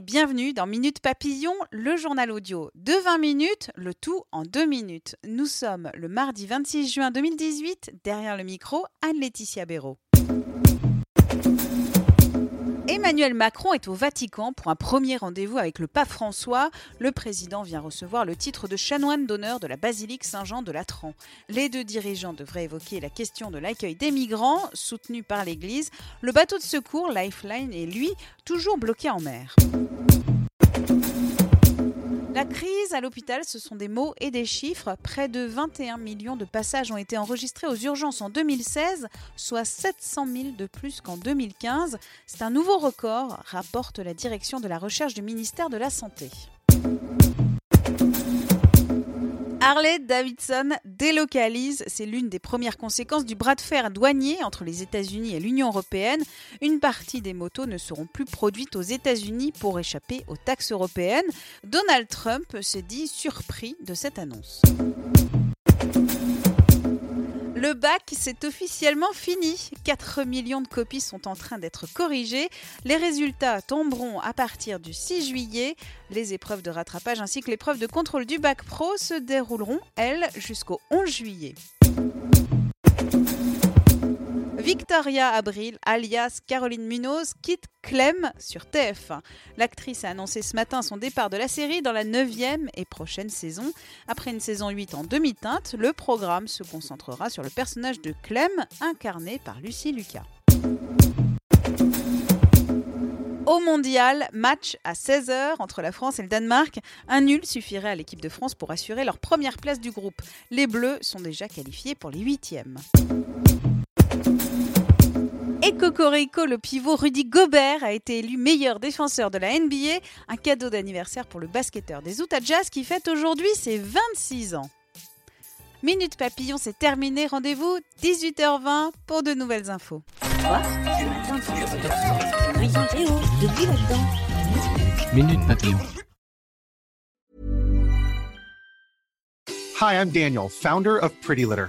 Bienvenue dans Minute Papillon, le journal audio de 20 minutes, le tout en 2 minutes. Nous sommes le mardi 26 juin 2018, derrière le micro, Anne-Laetitia Béraud. Emmanuel Macron est au Vatican pour un premier rendez-vous avec le pape François. Le président vient recevoir le titre de chanoine d'honneur de la basilique Saint-Jean de Latran. Les deux dirigeants devraient évoquer la question de l'accueil des migrants soutenus par l'Église. Le bateau de secours Lifeline est lui toujours bloqué en mer. La crise à l'hôpital, ce sont des mots et des chiffres. Près de 21 millions de passages ont été enregistrés aux urgences en 2016, soit 700 000 de plus qu'en 2015. C'est un nouveau record, rapporte la direction de la recherche du ministère de la Santé. Harley Davidson délocalise, c'est l'une des premières conséquences du bras de fer douanier entre les États-Unis et l'Union européenne. Une partie des motos ne seront plus produites aux États-Unis pour échapper aux taxes européennes. Donald Trump se dit surpris de cette annonce. Le bac, c'est officiellement fini. 4 millions de copies sont en train d'être corrigées. Les résultats tomberont à partir du 6 juillet. Les épreuves de rattrapage ainsi que l'épreuve de contrôle du bac pro se dérouleront, elles, jusqu'au 11 juillet. Victoria Abril, alias Caroline Munoz, quitte Clem sur TF1. L'actrice a annoncé ce matin son départ de la série dans la 9e et prochaine saison. Après une saison 8 en demi-teinte, le programme se concentrera sur le personnage de Clem, incarné par Lucie Lucas. Au mondial, match à 16h entre la France et le Danemark. Un nul suffirait à l'équipe de France pour assurer leur première place du groupe. Les Bleus sont déjà qualifiés pour les huitièmes. Et Cocorico, le pivot Rudy Gobert a été élu meilleur défenseur de la NBA, un cadeau d'anniversaire pour le basketteur des Utah Jazz qui fête aujourd'hui ses 26 ans. Minute Papillon, c'est terminé. Rendez-vous 18h20 pour de nouvelles infos. Minute Papillon. Hi, I'm Daniel, founder of Pretty Litter.